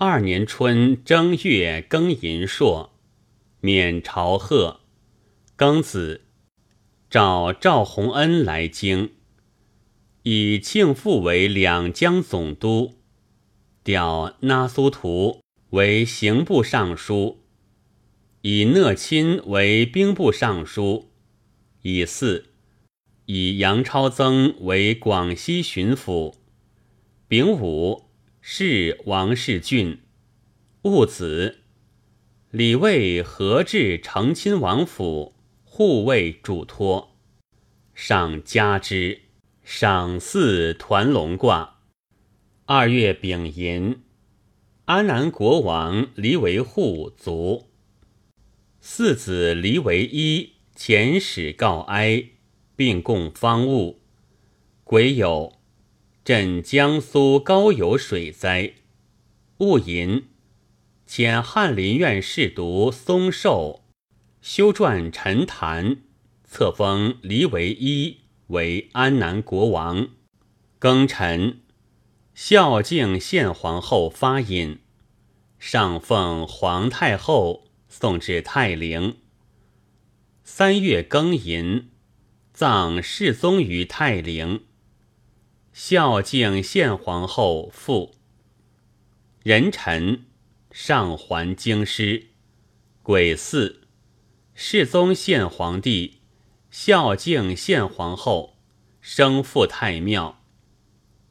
二年春正月庚寅朔，免朝贺。庚子，召赵弘恩来京，以庆父为两江总督，调那苏图为刑部尚书，以讷亲为兵部尚书。以四，以杨超增为广西巡抚。丙午。是王世俊，戊子，李卫何至成亲王府护卫主托，上加之，赏赐团龙卦。二月丙寅，安南国王黎维护卒。四子黎维一遣使告哀，并供方物。癸酉。镇江苏高邮水灾，戊寅，遣翰林院侍读松寿修撰陈坛，册封黎为一为安南国王。庚辰，孝敬献皇后发引，上奉皇太后送至泰陵。三月庚寅，葬世宗于泰陵。孝敬献皇后父。壬辰，上还京师。癸巳，世宗献皇帝孝敬献皇后，生父太庙，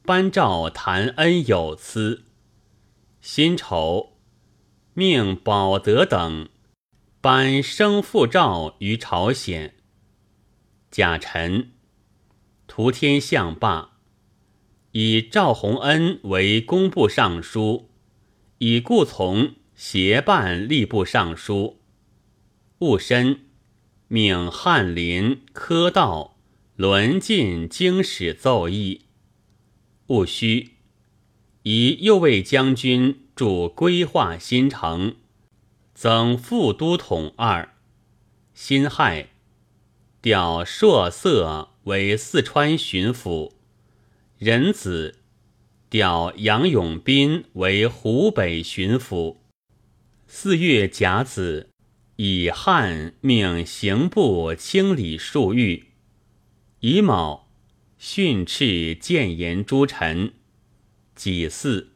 颁诏谈恩有司。辛丑，命保德等颁生父诏于朝鲜。甲辰，图天象罢。以赵弘恩为工部尚书，以顾从协办吏部尚书。戊申，命翰林、科道轮进经史奏议。戊戌，以右卫将军驻规划新城，增副都统二。辛亥，调朔色为四川巡抚。壬子调杨永斌为湖北巡抚。四月甲子，以汉命刑部清理数狱。乙卯，训斥谏言诸臣。己巳，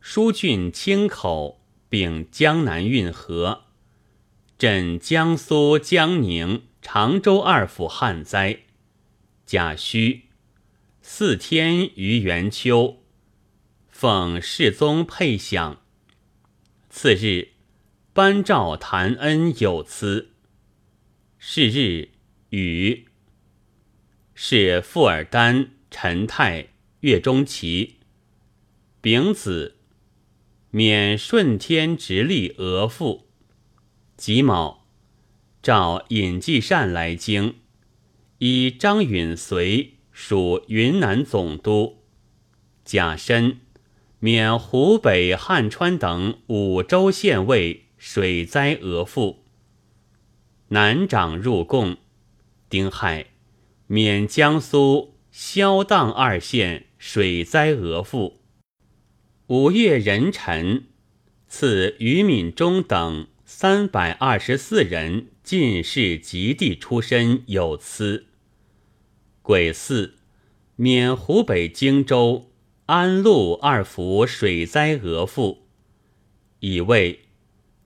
疏浚清口，并江南运河，镇江苏江宁、常州二府旱灾。甲戌。四天于元秋，奉世宗配享。次日，颁诏谭恩有司。是日，雨。是富尔丹、陈泰、岳钟琪。丙子，免顺天直隶额驸。己卯，召尹继善来京，以张允随。属云南总督，甲申，免湖北、汉川等五州县尉水灾额赋。南长入贡，丁亥，免江苏萧荡二县水灾额赋。五月壬辰，赐于敏中等三百二十四人进士及第出身有司。癸巳，免湖北荆州、安陆二府水灾额赋，以为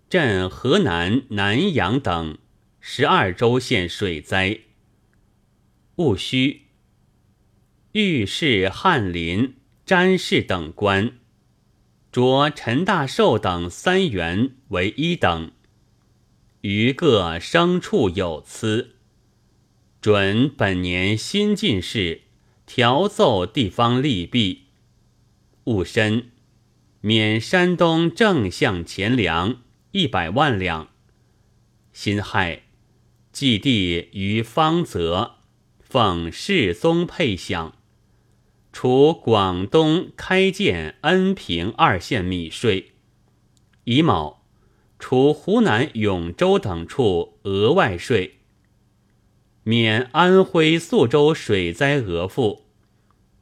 镇河南南阳等十二州县水灾。戊戌，御史翰林、詹事等官，着陈大寿等三员为一等，余各升处有疵。准本年新进士调奏地方利弊。戊申，免山东正向钱粮一百万两。辛亥，祭地于方泽，奉世宗配享，除广东开建恩平二县米税。乙卯，除湖南永州等处额外税。免安徽宿州水灾额赋，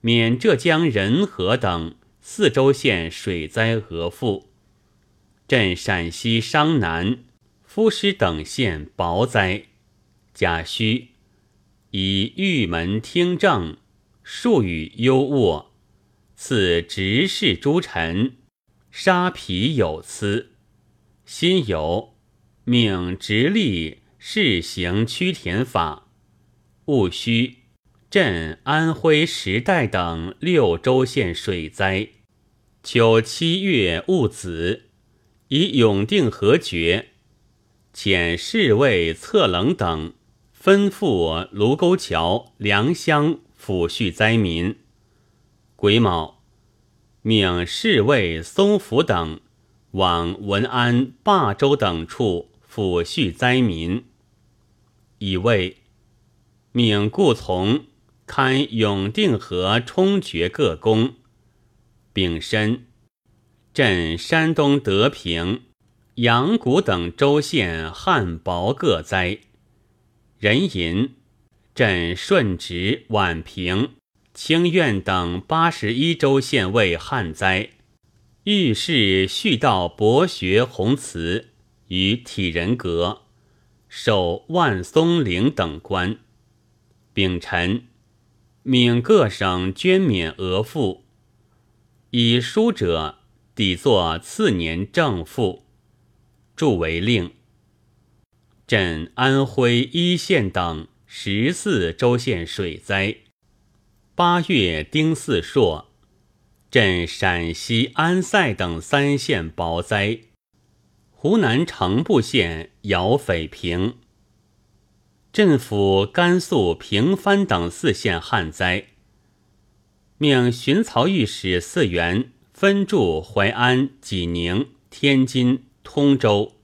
免浙江仁和等四州县水灾额赋。镇陕西商南、夫师等县雹灾。贾诩以玉门听政，数语优渥，赐执事诸臣，杀皮有疵。辛酉，命直隶试行区田法。戊戌，镇安徽时代等六州县水灾。秋七月戊子，以永定河决，遣侍卫策冷等。吩咐卢沟桥、良乡抚恤灾民。癸卯，命侍卫松福等往文安、霸州等处抚恤灾民。乙未，命顾从勘永定河冲决各宫。丙申，镇山东德平、阳谷等州县旱雹各灾。壬寅，镇顺直、宛平、清苑等八十一州县为旱灾，御史续道博学宏慈与体仁阁，授万松陵等官。丙辰，命各省捐免额赋，以书者抵作次年正赋，著为令。镇安徽一县等十四州县水灾。八月丁巳朔，镇陕西安塞等三县雹灾。湖南城步县姚匪平。镇抚甘肃平番等四县旱灾。命巡曹御史四员分驻淮安、济宁、天津、通州。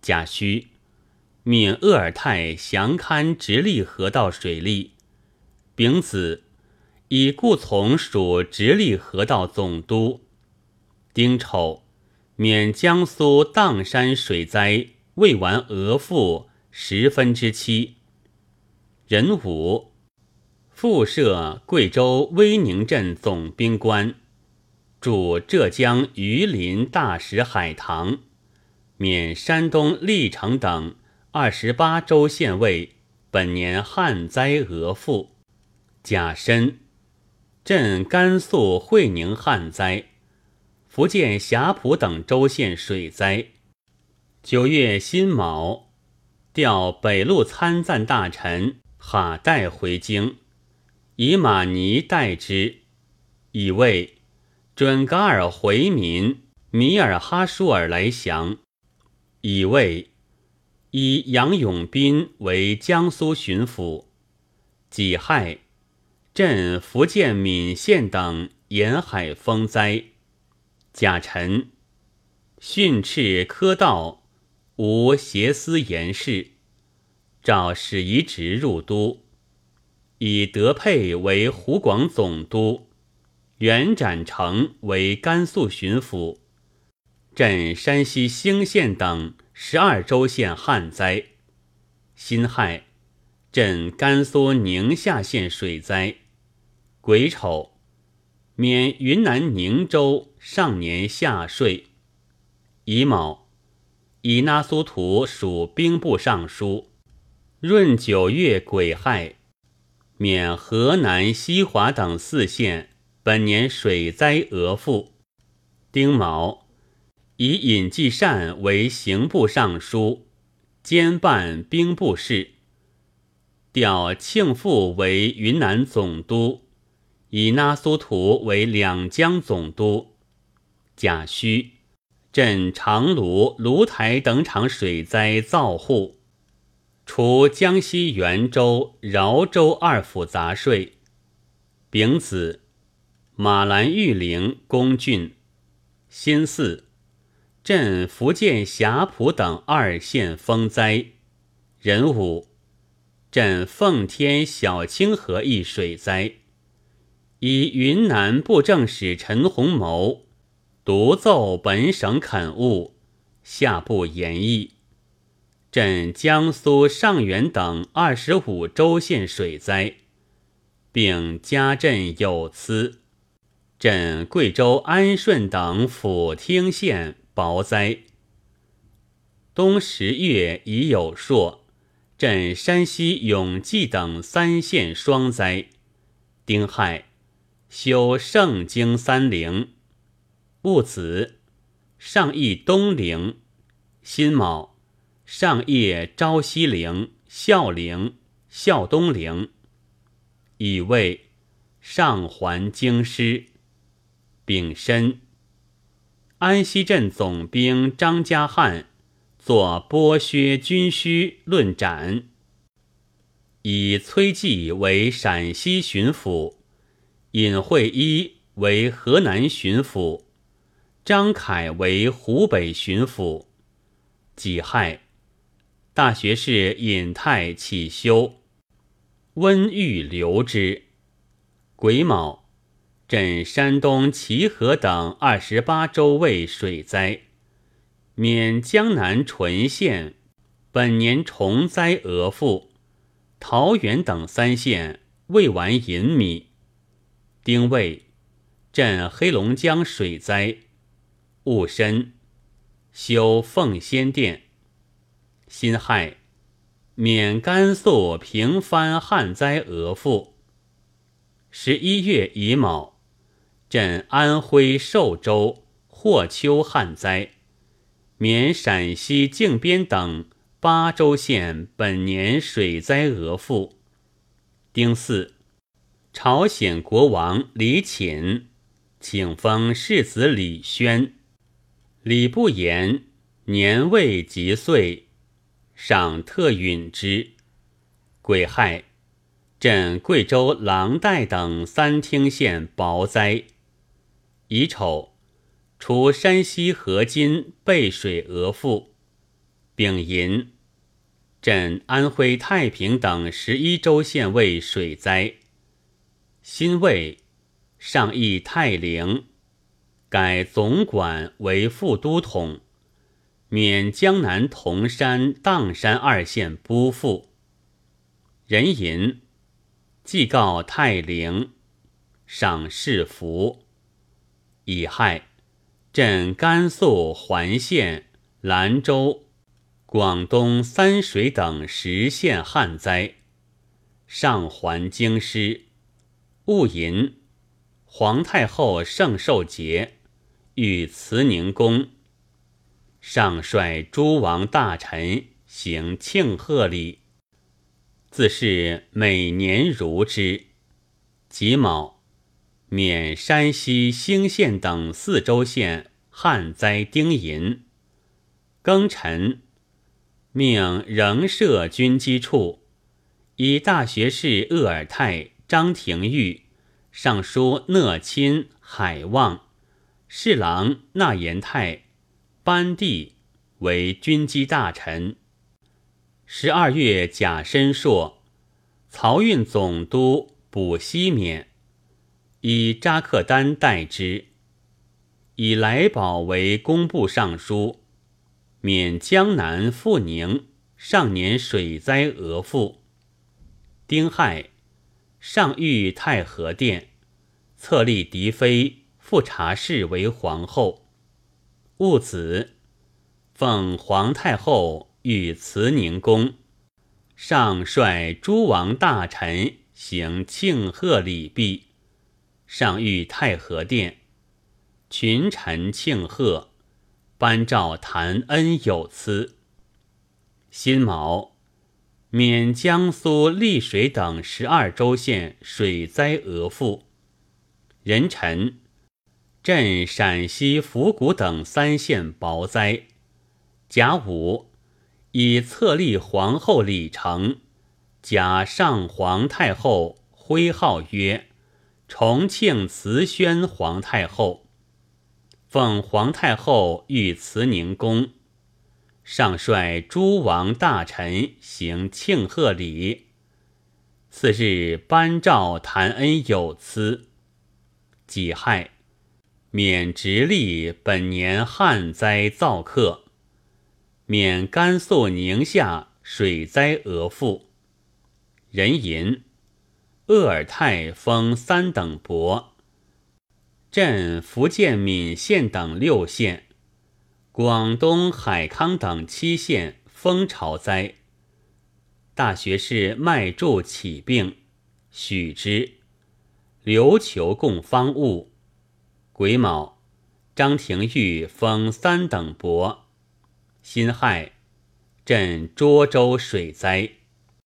贾诩。命鄂尔泰详勘直隶河道水利。丙子，以顾从属直隶河道总督。丁丑，免江苏砀山水灾未完额赋十分之七。壬午，复设贵州威宁镇总兵官，驻浙江榆林大石海棠，免山东历城等。二十八州县尉本年旱灾额赋。甲申，镇甘肃会宁旱灾，福建霞浦等州县水灾。九月辛卯，调北路参赞大臣哈代回京，以马尼代之，以为准噶尔回民米尔哈舒尔来降，以为。以杨永斌为江苏巡抚。己亥，镇福建闽县等沿海风灾。甲辰，训斥科道无邪思言事，召史遗直入都，以德佩为湖广总督，袁展成为甘肃巡抚，镇山西兴县等。十二州县旱灾，辛亥，镇甘肃宁夏县水灾。癸丑，免云南宁州上年夏税。乙卯，以那苏图属兵部尚书。闰九月癸亥，免河南西华等四县本年水灾额赋。丁卯。以尹继善为刑部尚书，兼办兵部事。调庆父为云南总督，以那苏图为两江总督。贾诩镇长芦、芦台等场水灾造户，除江西袁州、饶州二府杂税。丙子，马兰玉陵公郡。辛巳。镇福建霞浦等二县风灾，壬午，镇奉天小清河一水灾，以云南布政使陈洪谋独奏本省垦务，下部言议。镇江苏上元等二十五州县水灾，并加镇有司。镇贵州安顺等府厅县雹灾。冬十月已有朔，镇山西永济等三县霜灾。丁亥，修圣经三陵。戊子，上义东陵。辛卯，上谒昭西陵、孝陵、孝东陵。乙未，上还京师。丙申，安西镇总兵张家汉作剥削军需论斩，以崔季为陕西巡抚，尹惠一为河南巡抚，张凯为湖北巡抚。己亥，大学士尹泰起修，温玉留之。癸卯。镇山东齐河等二十八州为水灾，免江南淳县本年虫灾额赋，桃园等三县未完银米。丁未，镇黑龙江水灾，戊申，修奉先殿。辛亥，免甘肃平番旱灾额赋。十一月乙卯。镇安徽寿州霍丘旱灾，免陕西靖边等八州县本年水灾额赋。丁巳，朝鲜国王李寝请封世子李轩，李不言年未及岁，赏特允之。癸亥，镇贵州狼岱等三厅县雹灾。乙丑，除山西河津背水额赋。丙寅，镇安徽太平等十一州县为水灾。辛未，上议泰陵，改总管为副都统，免江南铜山、砀山二县拨赋。壬寅，祭告泰陵，赏世福。乙亥，镇甘肃环县、兰州、广东三水等十县旱灾，上还京师。戊寅，皇太后圣寿节，与慈宁宫，上率诸王大臣行庆贺礼，自是每年如之。己卯。免山西兴县等四州县旱灾丁银，庚辰，命仍设军机处，以大学士鄂尔泰、张廷玉、尚书讷亲、海望、侍郎纳延泰、班第为军机大臣。十二月甲申朔，漕运总督卜西免。以扎克丹代之，以来宝为工部尚书，免江南富宁上年水灾额赋。丁亥，上谕太和殿，册立嫡妃富察氏为皇后。戊子，奉皇太后御慈宁宫，上率诸王大臣行庆贺礼毕。上谕太和殿，群臣庆贺，颁诏谈恩有司。辛卯，免江苏丽水等十二州县水灾额赋。壬辰，镇陕西府谷等三县雹灾。甲午，以册立皇后李成，假上皇太后，徽号曰。重庆慈宣皇太后，奉皇太后御慈宁宫，上率诸王大臣行庆贺礼。次日颁诏谈恩有司。己亥，免直隶本年旱灾造客，免甘肃宁夏水灾额赋。壬寅。鄂尔泰封三等伯，镇福建闽县等六县，广东海康等七县风潮灾。大学士麦柱起病，许之。琉球供方物。癸卯，张廷玉封三等伯。辛亥，镇涿州水灾。